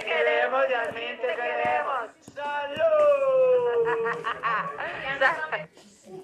Primordialmente queremos salud.